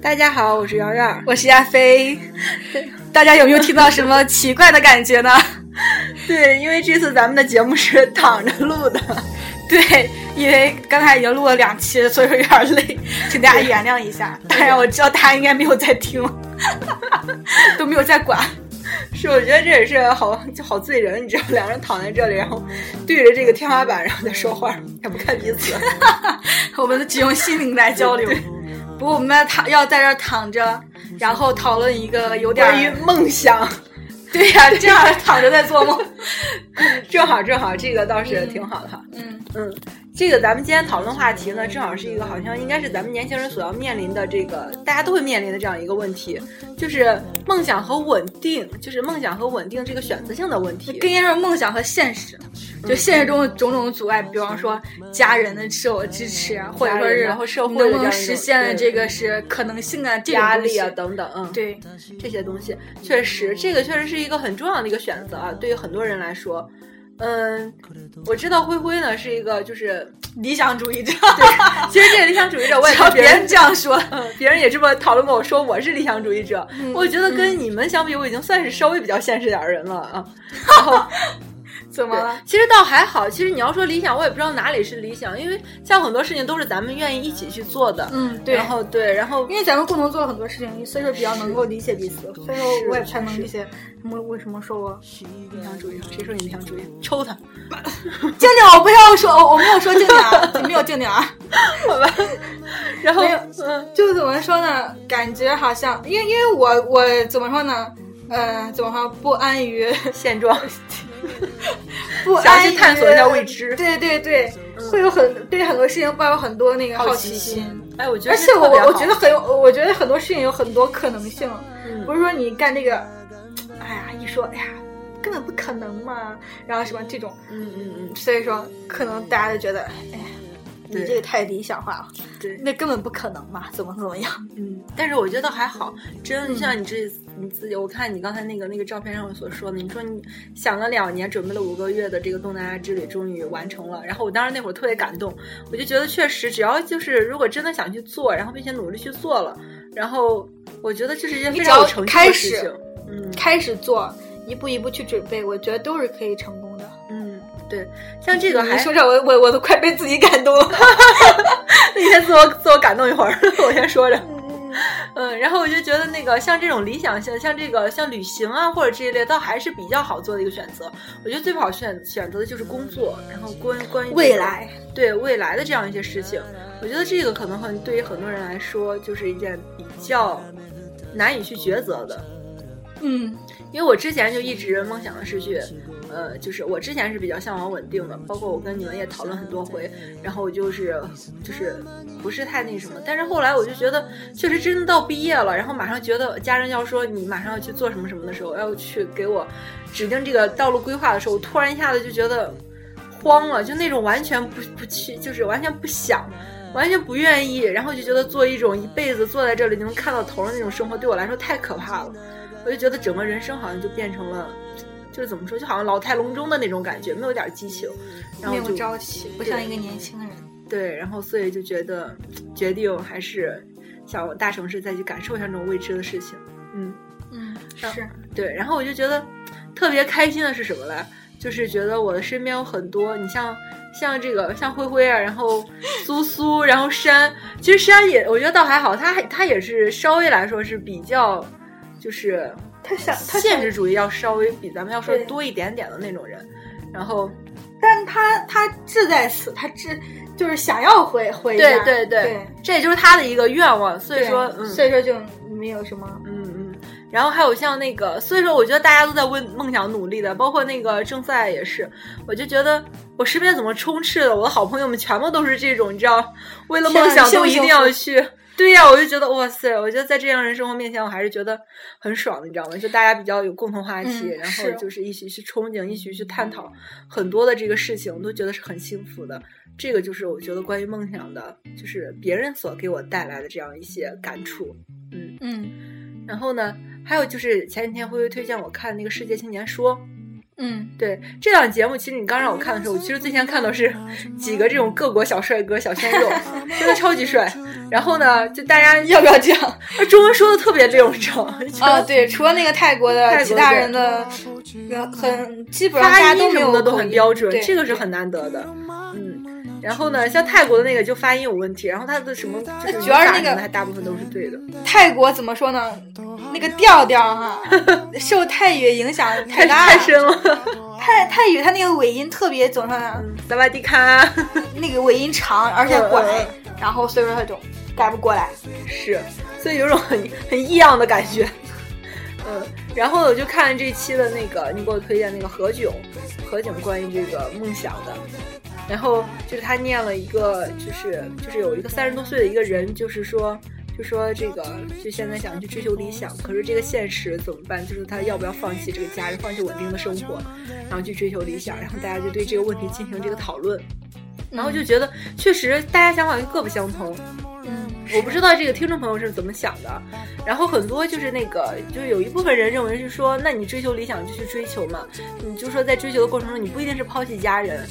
大家好，我是瑶瑶，我是亚飞。大家有没有听到什么奇怪的感觉呢？对，因为这次咱们的节目是躺着录的。对，因为刚才已经录了两期，所以说有点累，请大家原谅一下。当然，我知道大家应该没有在听，都没有在管。是，我觉得这也是好就好醉人，你知道，两人躺在这里，然后对着这个天花板，然后在说话，也不看彼此，我们只用心灵来交流。不过我们躺要在这躺着，然后讨论一个有点关于梦想。对呀，这样躺着在做梦，正好正好，这个倒是挺好的哈。嗯嗯。这个咱们今天讨论话题呢，正好是一个好像应该是咱们年轻人所要面临的这个大家都会面临的这样一个问题，就是梦想和稳定，就是梦想和稳定这个选择性的问题。更应该说梦想和现实，就现实中的种种阻碍，比方说家人的自我支持啊，或者说是然后社会能不能实现的这个是可能性啊，压力啊等等，嗯，对这些东西，确实这个确实是一个很重要的一个选择啊，对于很多人来说。嗯，我知道灰灰呢是一个就是理想主义者。对，其实这个理想主义者，我也别人这样说，别人也这么讨论过我说我是理想主义者。我觉得跟你们相比，我已经算是稍微比较现实点的人了啊。然后。怎么了？其实倒还好。其实你要说理想，我也不知道哪里是理想，因为像很多事情都是咱们愿意一起去做的。嗯，对。然后对，然后因为咱们共同做了很多事情，所以说比较能够理解彼此。所以说我也才能理解他们为什么说我理想主义。谁说你理想主义？抽他！静静，我不要说，我没有说静静啊，你没有静静啊。好吧。然后嗯，就怎么说呢？感觉好像，因为因为我我怎么说呢？呃，怎么说？不安于现状。不想去探索一下未知，对对对，会有很对很多事情抱有很多那个好奇心。哎，我觉得，而且我我觉得很有，我觉得很多事情有很多可能性，不是说你干这个，哎呀，一说，哎呀，根本不可能嘛，然后什么这种，嗯嗯嗯，所以说可能大家都觉得，哎。你这个太理想化了，对，那根本不可能嘛，怎么怎么样？嗯，但是我觉得还好，真像你这你自己，我看你刚才那个那个照片上所说的，你说你想了两年，准备了五个月的这个东南亚之旅，终于完成了。然后我当时那会儿特别感动，我就觉得确实，只要就是如果真的想去做，然后并且努力去做了，然后我觉得这是一件非常有成就的事情。嗯，开始做，一步一步去准备，我觉得都是可以成功的。嗯。对，像这个还说着我我我都快被自己感动了。你先自我自我感动一会儿，我先说着。嗯，然后我就觉得那个像这种理想性，像这个像旅行啊或者这一类，倒还是比较好做的一个选择。我觉得最不好选选择的就是工作，然后关关于未来，对未来的这样一些事情，我觉得这个可能很对于很多人来说，就是一件比较难以去抉择的。嗯。因为我之前就一直梦想的是去，呃，就是我之前是比较向往稳定的，包括我跟你们也讨论很多回，然后我就是就是不是太那什么，但是后来我就觉得，确实真的到毕业了，然后马上觉得家人要说你马上要去做什么什么的时候，要去给我指定这个道路规划的时候，我突然一下子就觉得慌了，就那种完全不不去，就是完全不想，完全不愿意，然后就觉得做一种一辈子坐在这里就能看到头的那种生活，对我来说太可怕了。我就觉得整个人生好像就变成了，就是怎么说，就好像老态龙钟的那种感觉，没有点激情，然后没有朝气，不像一个年轻人。对，然后所以就觉得决定还是想大城市再去感受一下这种未知的事情。嗯嗯，是对。然后我就觉得特别开心的是什么嘞？就是觉得我的身边有很多，你像像这个像灰灰啊，然后苏苏，然后山，其实山也我觉得倒还好，他还他也是稍微来说是比较。就是他想，他现实主义要稍微比咱们要说多一点点的那种人，然后，但他他志在此，他志就是想要回回对对对，这也就是他的一个愿望，所以说，所以说就没有什么，嗯嗯。然后还有像那个，所以说我觉得大家都在为梦想努力的，包括那个正赛也是，我就觉得我身边怎么充斥的，我的好朋友们全部都是这种，你知道，为了梦想都一定要去。对呀，我就觉得哇塞，我觉得在这样人生活面前，我还是觉得很爽，你知道吗？就大家比较有共同话题，然后就是一起去憧憬，一起去探讨很多的这个事情，我都觉得是很幸福的。这个就是我觉得关于梦想的，就是别人所给我带来的这样一些感触。嗯嗯。然后呢，还有就是前几天灰灰推荐我看那个《世界青年说》，嗯，对这档节目，其实你刚让我看的时候，我其实最先看到是几个这种各国小帅哥、小鲜肉，真的超级帅。然后呢，就大家要不要这样？中文说的特别溜，你知道吗？啊，对，除了那个泰国的其他人的，很基本上大家都什么的都很标准，这个是很难得的。嗯，然后呢，像泰国的那个就发音有问题，然后他的什么就是主要是那个还大部分都是对的。泰国怎么说呢？那个调调哈，受泰语影响太大太深了。泰泰语它那个尾音特别怎么说呢？萨瓦迪卡，那个尾音长，而且拐，然后所以说它就改不过来。是，所以有种很很异样的感觉。嗯，然后我就看这期的那个你给我推荐那个何炅，何炅关于这个梦想的，然后就是他念了一个，就是就是有一个三十多岁的一个人，就是说。就说这个，就现在想去追求理想，可是这个现实怎么办？就是他要不要放弃这个家人，放弃稳定的生活，然后去追求理想？然后大家就对这个问题进行这个讨论，然后就觉得确实大家想法各不相同。嗯，我不知道这个听众朋友是怎么想的。然后很多就是那个，就是有一部分人认为是说，那你追求理想就去追求嘛，你就说在追求的过程中，你不一定是抛弃家人。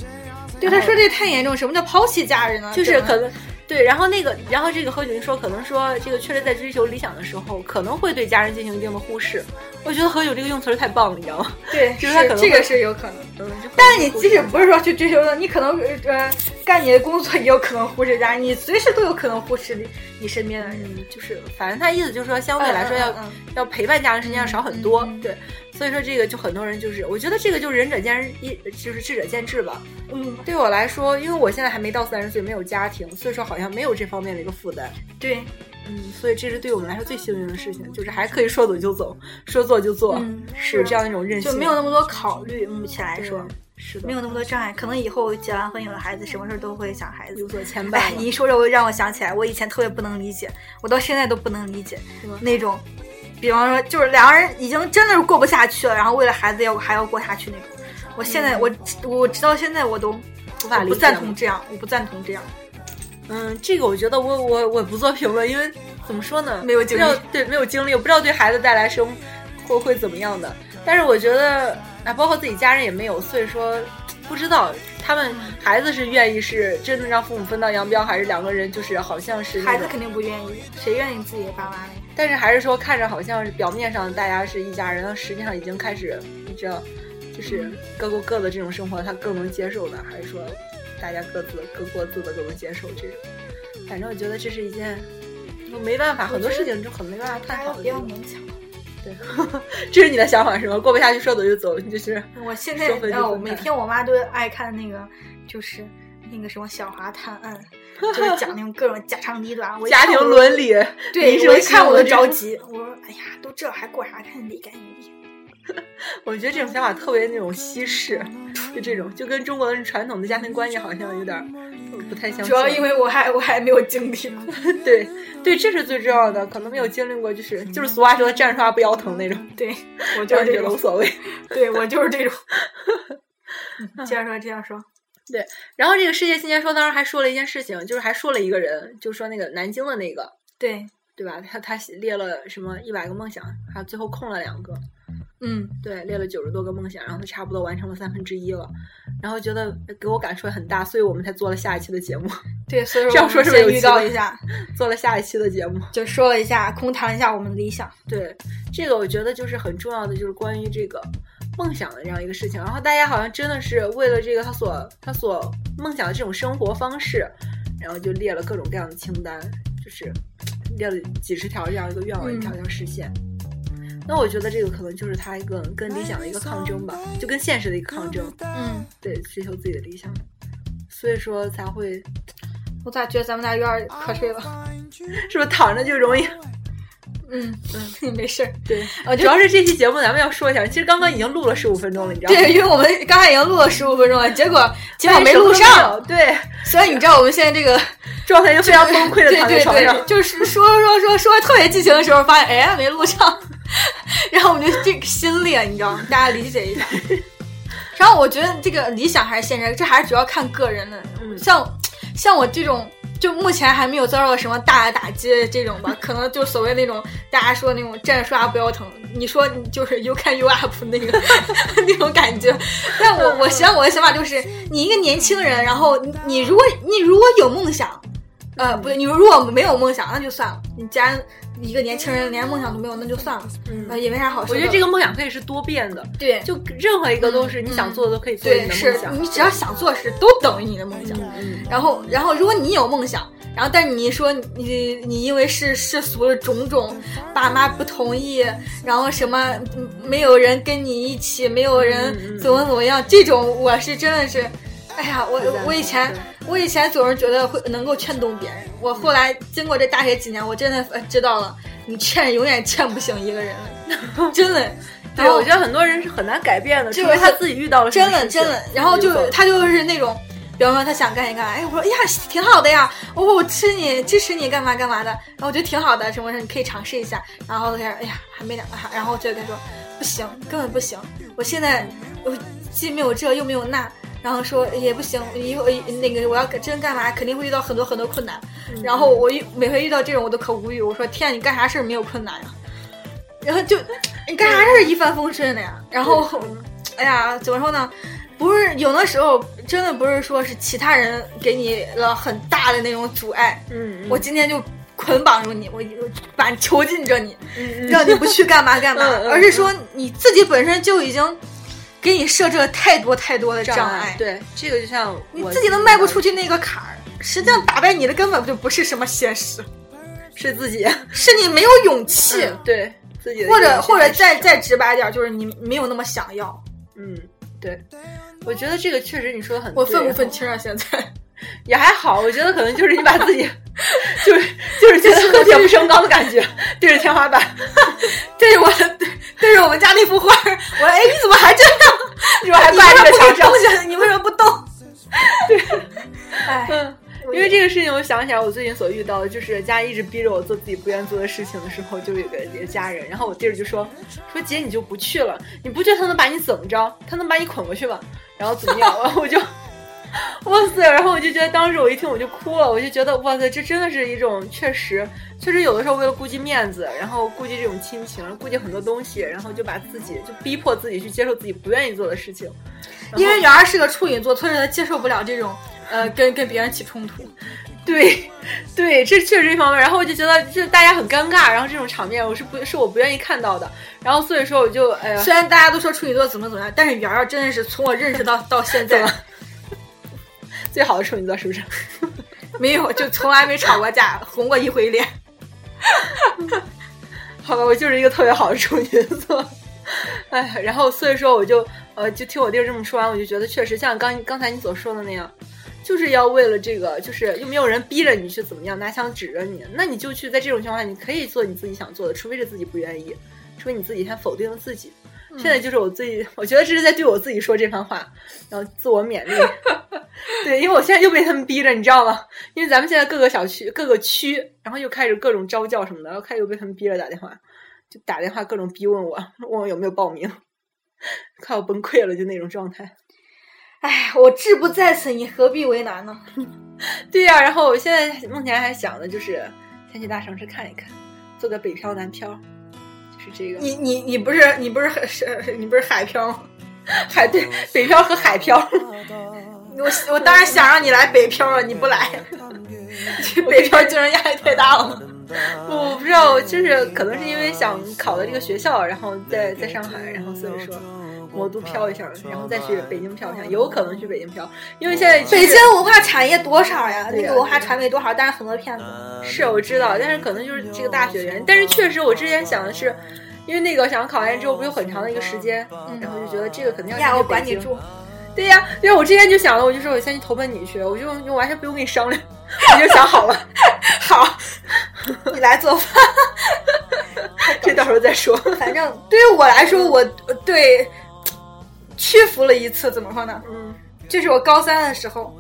对，他说这太严重，什么叫抛弃家人呢？就是可能。对，然后那个，然后这个何炅说，可能说这个确实在追求理想的时候，可能会对家人进行一定的忽视。我觉得何炅这个用词太棒了，你知道吗？对，就是他可能这个是有可能。嗯，但是你即使不是说去追求的，你可能呃干你的工作也有可能忽视家人，你随时都有可能忽视你你身边的人。就是反正他意思就是说，相对来说要、要陪伴家人时间要少很多。对。所以说这个就很多人就是，我觉得这个就仁者见仁，一就是智者见智吧。嗯，对我来说，因为我现在还没到三十岁，没有家庭，所以说好像没有这方面的一个负担。对，嗯，所以这是对我们来说最幸运的事情，就是还可以说走就走，说做就做，嗯、是这样一种任性，就没有那么多考虑。目前来说，是的，没有那么多障碍。可能以后结完婚有了孩子，什么事都会想孩子有所牵绊。哎，你一说这，我让我想起来，我以前特别不能理解，我到现在都不能理解那种。比方说，就是两个人已经真的是过不下去了，然后为了孩子要还要过下去那种。我现在、嗯、我我直到现在我都无法不赞同这样，我不赞同这样。嗯，这个我觉得我我我不做评论，因为怎么说呢，没有经历，对，没有经历，我不知道对孩子带来生会会怎么样的。但是我觉得啊，包括自己家人也没有，所以说不知道他们孩子是愿意是真的让父母分道扬镳，还是两个人就是好像是孩子肯定不愿意，谁愿意自己的爸妈呢？但是还是说看着好像是表面上大家是一家人，实际上已经开始你知道，就是各过各的这种生活，他更能接受的，还是说大家各自各过自的各自接受这种？反正我觉得这是一件没办法，很多事情就很没办法探讨的。不要勉强。对，这是你的想法是吗？过不下去说走就走，就是。我现在啊，我每天我妈都爱看那个，就是那个什么《小华探案》。就是讲那种各种家长里短，家庭伦理，对，我一看我都着急。我说：“哎呀，都这还过啥看理干理？” 我觉得这种想法特别那种西式，就这种，就跟中国人传统的家庭观念好像有点不太相。主要因为我还我还没有经历过。对对，这是最重要的，可能没有经历过，就是就是俗话说的“站着说话不腰疼”那种。对，我就是这种无所谓。对我就是这种。接着说，这样说。对，然后这个世界新年说当时还说了一件事情，就是还说了一个人，就说那个南京的那个，对对吧？他他列了什么一百个梦想，还最后空了两个，嗯，对，列了九十多个梦想，然后他差不多完成了三分之一了，然后觉得给我感触很大，所以我们才做了下一期的节目。对，所以说这样说是不是有预告一下，做了下一期的节目，就说了一下，空谈一下我们的理想。对，这个我觉得就是很重要的，就是关于这个。梦想的这样一个事情，然后大家好像真的是为了这个他所他所梦想的这种生活方式，然后就列了各种各样的清单，就是列了几十条这样一个愿望，一条条实现。嗯、那我觉得这个可能就是他一个跟理想的一个抗争吧，就跟现实的一个抗争。嗯，对，追求自己的理想，所以说才会。我咋觉得咱们俩有点瞌睡了？是不是躺着就容易？嗯嗯，没事儿。对，主要是这期节目咱们要说一下，其实刚刚已经录了十五分钟了，你知道吗？对，因为我们刚才已经录了十五分钟了，结果 结果没录上。对，所以你知道我们现在这个状态就非常崩溃的躺在床上，对对对就是说说说说特别激情的时候，发现哎没录上，然后我们就这个心裂，你知道吗？大家理解一下。然后我觉得这个理想还是现实，这还是主要看个人的。嗯，像像我这种。就目前还没有遭到什么大的打击这种吧，可能就所谓那种大家说那种站着说话不腰疼，你说你就是 you can you up 那个那种感觉。但我我想我的想法就是，你一个年轻人，然后你你如果你如果有梦想，呃，不对，你如果没有梦想，那就算了。你既然一个年轻人连梦想都没有，那就算了，呃，也没啥好说的。我觉得这个梦想可以是多变的，对，就任何一个都是你想做的都可以做你对，的是梦想。你只要想做的事，都等于你的梦想。嗯。然后，然后，如果你有梦想，然后但你说你你因为世世俗的种种，爸妈不同意，然后什么嗯没有人跟你一起，没有人怎么怎么样，这种我是真的是，哎呀，我我以前我以前总是觉得会能够劝动别人，我后来经过这大学几年，我真的呃知道了，你劝永远劝不醒一个人，真的。对，我觉得很多人是很难改变的，就是除非他自己遇到了真的真的，然后就他就是那种，比方说他想干一干，哎，我说哎呀挺好的呀，我我支持你支持你干嘛干嘛的，然后我觉得挺好的，什么什么你可以尝试一下，然后他说哎呀还没两个，然后就跟他说不行，根本不行，我现在我既没有这又没有那。然后说也不行，以后那个我要真干嘛，肯定会遇到很多很多困难。嗯然后我遇每回遇到这种我都可无语，我说天啊，你干啥事儿没有困难呀？然后就你干啥事儿一帆风顺的呀？然后，哎呀，怎么说呢？不是有的时候真的不是说是其他人给你了很大的那种阻碍，嗯，嗯我今天就捆绑住你，我我把囚禁着你，让你不去干嘛干嘛，嗯嗯而是说你自己本身就已经给你设置了太多太多的障碍，对，这个就像我你自己都迈不出去那个坎儿。实际上打败你的根本就不是什么现实，是自己是你没有勇气，嗯对自己或者或者再再直白点儿，就是你没有那么想要。嗯，对，我觉得这个确实你说的很对，我愤不愤青啊？现在也还好，我觉得可能就是你把自己 就是就是觉得恨铁不成钢的感觉，对着天花板，对着我对对着我们家那幅画儿，我说哎，你怎么还这样？你说还挂在这墙上你为什么不动下？你为什么不动？对，哎，嗯，因为这个事情，我想起来我最近所遇到的，就是家一直逼着我做自己不愿做的事情的时候，就有个一个家人，然后我弟儿就说说姐你就不去了，你不去他能把你怎么着？他能把你捆过去吗？然后怎么样？然后我就。哇塞！然后我就觉得，当时我一听我就哭了，我就觉得哇塞，这真的是一种确实，确实有的时候为了顾及面子，然后顾及这种亲情，顾及很多东西，然后就把自己就逼迫自己去接受自己不愿意做的事情。因为圆儿是个处女座，所以他接受不了这种呃跟跟别人起冲突。对，对，这确实一方面。然后我就觉得，这大家很尴尬，然后这种场面我是不是我不愿意看到的。然后所以说我就哎呀，虽然大家都说处女座怎么怎么样，但是圆儿真的是从我认识到到现在怎么最好的处女座是不是？没有，就从来没吵过架，红过一回脸。好吧，我就是一个特别好的处女座。哎，然后所以说我就呃就听我弟儿这么说完，我就觉得确实像刚刚才你所说的那样，就是要为了这个，就是又没有人逼着你去怎么样，拿枪指着你，那你就去在这种情况下，你可以做你自己想做的，除非是自己不愿意，除非你自己先否定了自己。现在就是我自己，我觉得这是在对我自己说这番话，然后自我勉励。对，因为我现在又被他们逼着，你知道吗？因为咱们现在各个小区、各个区，然后又开始各种招教什么的，然后开始又被他们逼着打电话，就打电话各种逼问我，问我有没有报名，快要崩溃了，就那种状态。哎，我志不在此，你何必为难呢？对呀、然后我现在目前还想的就是先去大城市看一看，做个北漂南漂，就是这个。你你你不是你不是是你不是海漂吗？海对 北漂和海漂，我我当然想让你来北漂了，你不来，北漂竞争压力太大了吗？我不知道，就是可能是因为想考的这个学校，然后在在上海，然后所以说魔都飘一下，然后再去北京飘一下，有可能去北京飘，因为现在北京文化产业多少呀？那个文化传媒多少？但是很多骗子。是我知道，但是可能就是这个大学原因。但是确实，我之前想的是，因为那个想考完之后不有很长的一个时间，然后就觉得这个肯定要。管你住。对呀，对呀，我之前就想了，我就说我先去投奔你去，我就就完全不用跟你商量，我就想好了，好，你来做饭。这到时候再说。反正对于我来说，我对屈服了一次。怎么说呢？嗯就是我高三的时候，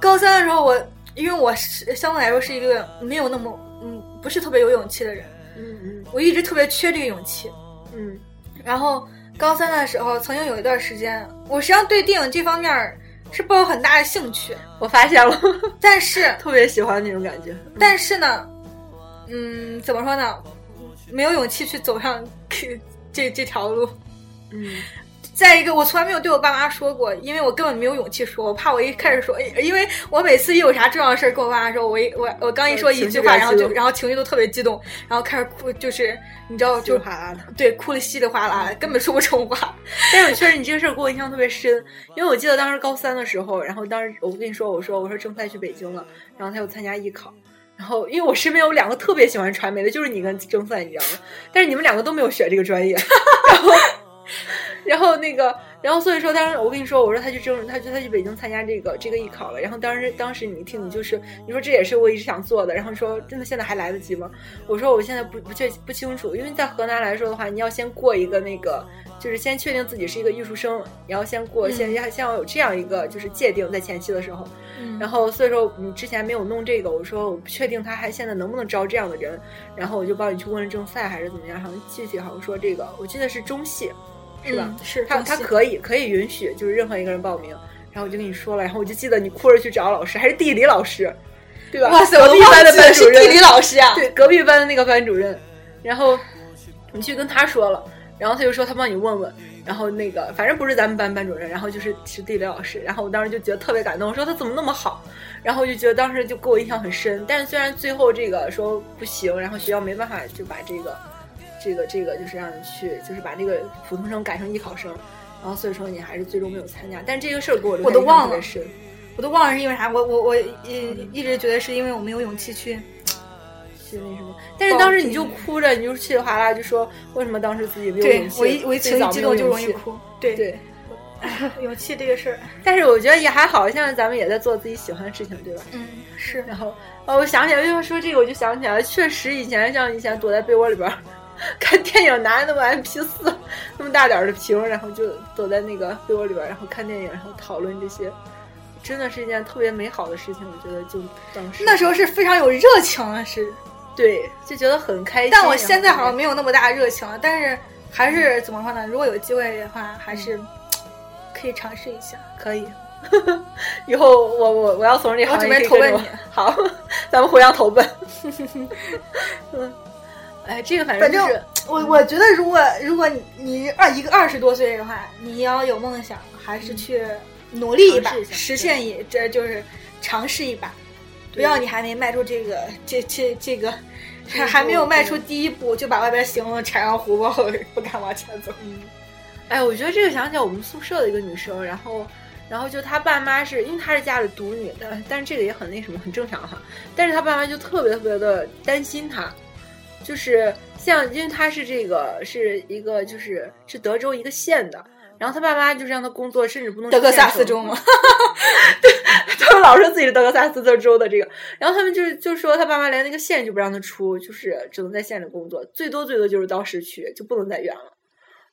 高三的时候我，因为我是相对来说是一个没有那么嗯不是特别有勇气的人，嗯嗯我一直特别缺这个勇气。嗯然后高三的时候，曾经有一段时间，我实际上对电影这方面是抱有很大的兴趣，我发现了，但是 特别喜欢那种感觉。但是呢，嗯，怎么说呢？没有勇气去走上这这条路。嗯，再一个，我从来没有对我爸妈说过，因为我根本没有勇气说，我怕我一开始说，因为我每次一有啥重要的事儿跟我爸妈说，我一我我刚一说一句话，然后就然后情绪都特别激动，然后开始哭，就是你知道，就哗啦的，对，哭的稀里哗啦的，根本说不出话。但是确实你这个事儿给我印象特别深，因为我记得当时高三的时候，然后当时我跟你说，我说我说正赛去北京了，然后他又参加艺考。然后，因为我身边有两个特别喜欢传媒的，就是你跟郑赛，你知道吗？但是你们两个都没有选这个专业，然后，然后那个，然后所以说，当时我跟你说，我说他去郑，他去他去北京参加这个这个艺考了。然后当时当时你一听，你就是你说这也是我一直想做的。然后说真的，现在还来得及吗？我说我现在不不确不清楚，因为在河南来说的话，你要先过一个那个，就是先确定自己是一个艺术生，你要先过，先要先要有这样一个就是界定，在前期的时候。然后所以说你之前没有弄这个，我说我不确定他还现在能不能招这样的人，然后我就帮你去问了正赛还是怎么样，好像具体好像说这个，我记得是中戏，是吧？是他他可以可以允许就是任何一个人报名，然后我就跟你说了，然后我就记得你哭着去找老师，还是地理老师，对吧？哇塞，隔壁班的班主任，地理老师啊，对，隔壁班的那个班主任，然后你去跟他说了，然后他就说他帮你问问。然后那个，反正不是咱们班班主任，然后就是是地理老师。然后我当时就觉得特别感动，我说他怎么那么好？然后我就觉得当时就给我印象很深。但是虽然最后这个说不行，然后学校没办法就把这个，这个这个就是让你去，就是把这个普通生改成艺考生。然后所以说你还是最终没有参加。但是这个事儿给我我都忘了，深，我都忘了是因为啥。我我我一一直觉得是因为我没有勇气去去。那什么，但是当时你就哭着，你就稀里哗啦就说为什么当时自己没有勇气？我一我一情绪激动就容易哭。对对，勇气这个事儿，但是我觉得也还好，现在咱们也在做自己喜欢的事情，对吧？嗯，是。然后哦，我想起来，为什么说这个，我就想起来了，确实以前像以前躲在被窝里边看电影，拿着那么 M P 四那么大点的屏，然后就躲在那个被窝里边，然后看电影，然后讨论这些，真的是一件特别美好的事情。我觉得就当时那时候是非常有热情啊，是。对，就觉得很开心。但我现在好像没有那么大热情了，但是还是怎么说呢？如果有机会的话，还是可以尝试一下。可以，以后我我我要从这行准备投奔你。好，咱们互相投奔。嗯，哎，这个反正就是我我觉得，如果如果你你二一个二十多岁的话，你要有梦想，还是去努力一把，实现一这就是尝试一把。不要你还没迈出这个这这这个，还还没有迈出第一步，就把外边行了踩上胡包，不敢往前走。嗯，哎，我觉得这个想起来我们宿舍的一个女生，然后然后就她爸妈是因为她是家里独女的，但是这个也很那什么，很正常哈。但是她爸妈就特别特别的担心她，就是像因为他是这个是一个就是是德州一个县的。然后他爸妈就是让他工作，甚至不能德克萨斯州吗？对，他们老说自己是德克萨斯州的这个。然后他们就是就说他爸妈连那个县就不让他出，就是只能在县里工作，最多最多就是到市区，就不能再远了。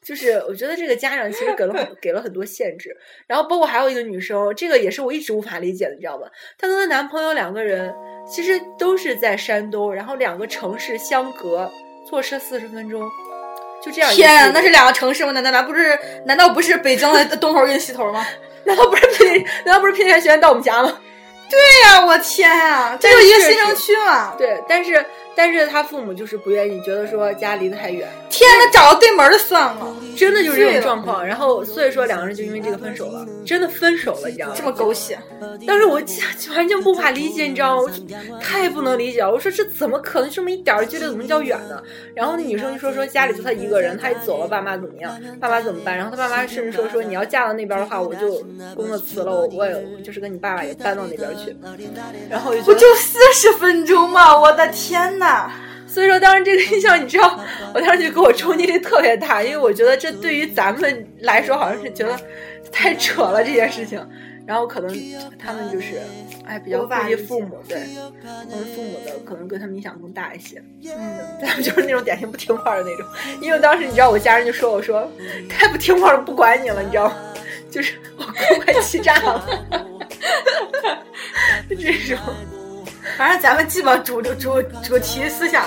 就是我觉得这个家长其实给了很给了很多限制。然后包括还有一个女生，这个也是我一直无法理解的，你知道吗？她跟她男朋友两个人其实都是在山东，然后两个城市相隔，坐车四十分钟。就这样，天，啊那是两个城市吗？难道难不是？难道不是北京的东头跟西头吗？难道不是平？难道不是平田学院到我们家吗？对呀，我天啊，这就一个新城区嘛。对，但是。但是他父母就是不愿意，觉得说家离得太远。天呐，找个对门的算了，真的就是这种状况。然后所以说两个人就因为这个分手了，真的分手了，你知道吗？这么狗血。当时我完全无法理解，你知道吗？太不能理解了。我说这怎么可能这么一点距离怎么叫远呢？然后那女生就说说家里就她一个人，她一走了，爸妈怎么样？爸妈怎么办？然后她爸妈甚至说说你要嫁到那边的话，我就工作辞了，我我也就是跟你爸爸也搬到那边去。然后我就不就四十分钟嘛？我的天呐！所以说，当时这个印象，你知道，我当时就给我冲击力特别大，因为我觉得这对于咱们来说，好像是觉得太扯了这件事情。然后可能他们就是，哎，比较顾及父母，对，可能父母的可能对他们影响更大一些。嗯，他们就是那种典型不听话的那种。因为当时你知道，我家人就说我说太不听话了，不管你了，你知道吗？就是我快气炸了，就 这种。反正咱们基本主主主题思想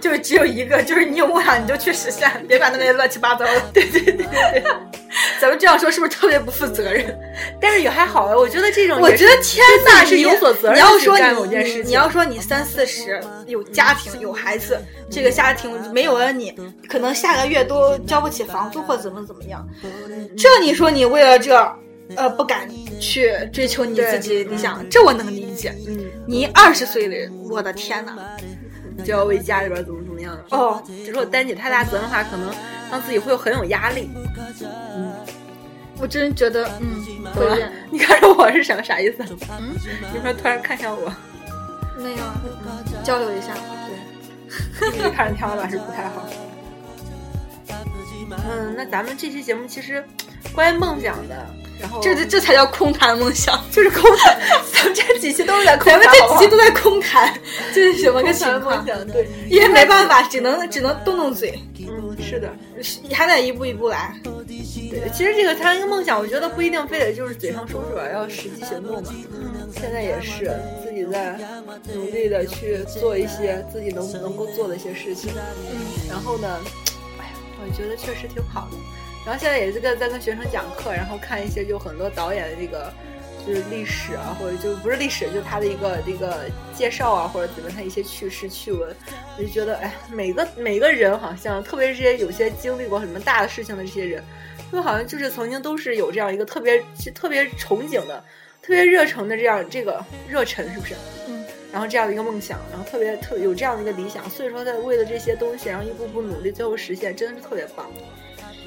就只有一个，就是你有梦想你就去实现，别管那些乱七八糟的。对对对对，咱们这样说是不是特别不负责任？但是也还好啊，我觉得这种我觉得天呐，是有所责任。你要说你，你要说你三四十有家庭有孩子，这个家庭没有了你，可能下个月都交不起房租或怎么怎么样。这你说你为了这，呃，不敢去追求你自己理想，这我能理解。嗯，你二十岁的人，我的天呐，就要为家里边怎么怎么样哦，如果担起太大责任的话，可能让自己会有很有压力。嗯。我真觉得，嗯，会变。你看着我是什么啥意思？嗯，你说突然看向我，没有交流一下，对，你看着天花板是不太好。嗯，那咱们这期节目其实关于梦想的，然后这这这才叫空谈梦想，就是空谈。咱们这几期都是在空谈，咱们这几期都在空谈，这是什么个情况？对，因为没办法，只能只能动动嘴。嗯，是的，还得一步一步来。对，其实这个谈一个梦想，我觉得不一定非得就是嘴上说说，要实际行动嘛。现在也是自己在努力的去做一些自己能能够做的一些事情。嗯，然后呢，我觉得确实挺好的。然后现在也是跟在跟学生讲课，然后看一些就很多导演的这个就是历史啊，或者就不是历史，就他的一个这个介绍啊，或者怎么他一些趣事趣闻，我就觉得哎，每个每个人好像，特别是这些有些经历过什么大的事情的这些人。他们好像就是曾经都是有这样一个特别特别憧憬的、特别热诚的这样这个热忱，是不是？嗯。然后这样的一个梦想，然后特别特有这样的一个理想，所以说在为了这些东西，然后一步步努力，最后实现，真的是特别棒。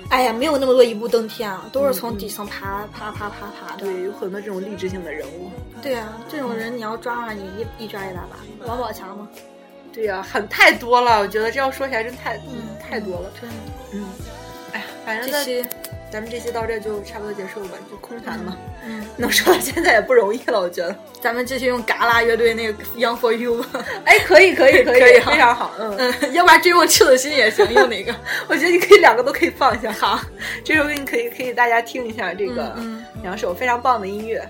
哎呀，没有那么多一步登天啊，都是从底层爬爬爬爬爬的。对，有很多这种励志性的人物。对啊，这种人你要抓上你一一抓一大把。王宝强吗？对呀，很太多了，我觉得这要说起来真太嗯太多了。真的，嗯。哎呀，反正这期。咱们这期到这就差不多结束了吧，就空谈嘛。嗯，能说到现在也不容易了，我觉得。咱们继续用嘎啦乐队那个 Young for You。哎，可以，可以，可以，可以，非常好。嗯嗯，要不然追梦赤子心也行，用哪个？我觉得你可以两个都可以放一下。好，这首歌你可以可以大家听一下，这个两首非常棒的音乐。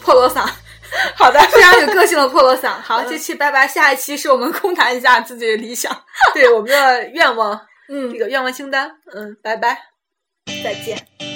破锣嗓，好的，非常有个性的破锣嗓。好，这期拜拜，下一期是我们空谈一下自己的理想，对我们的愿望，嗯，这个愿望清单，嗯，拜拜。再见。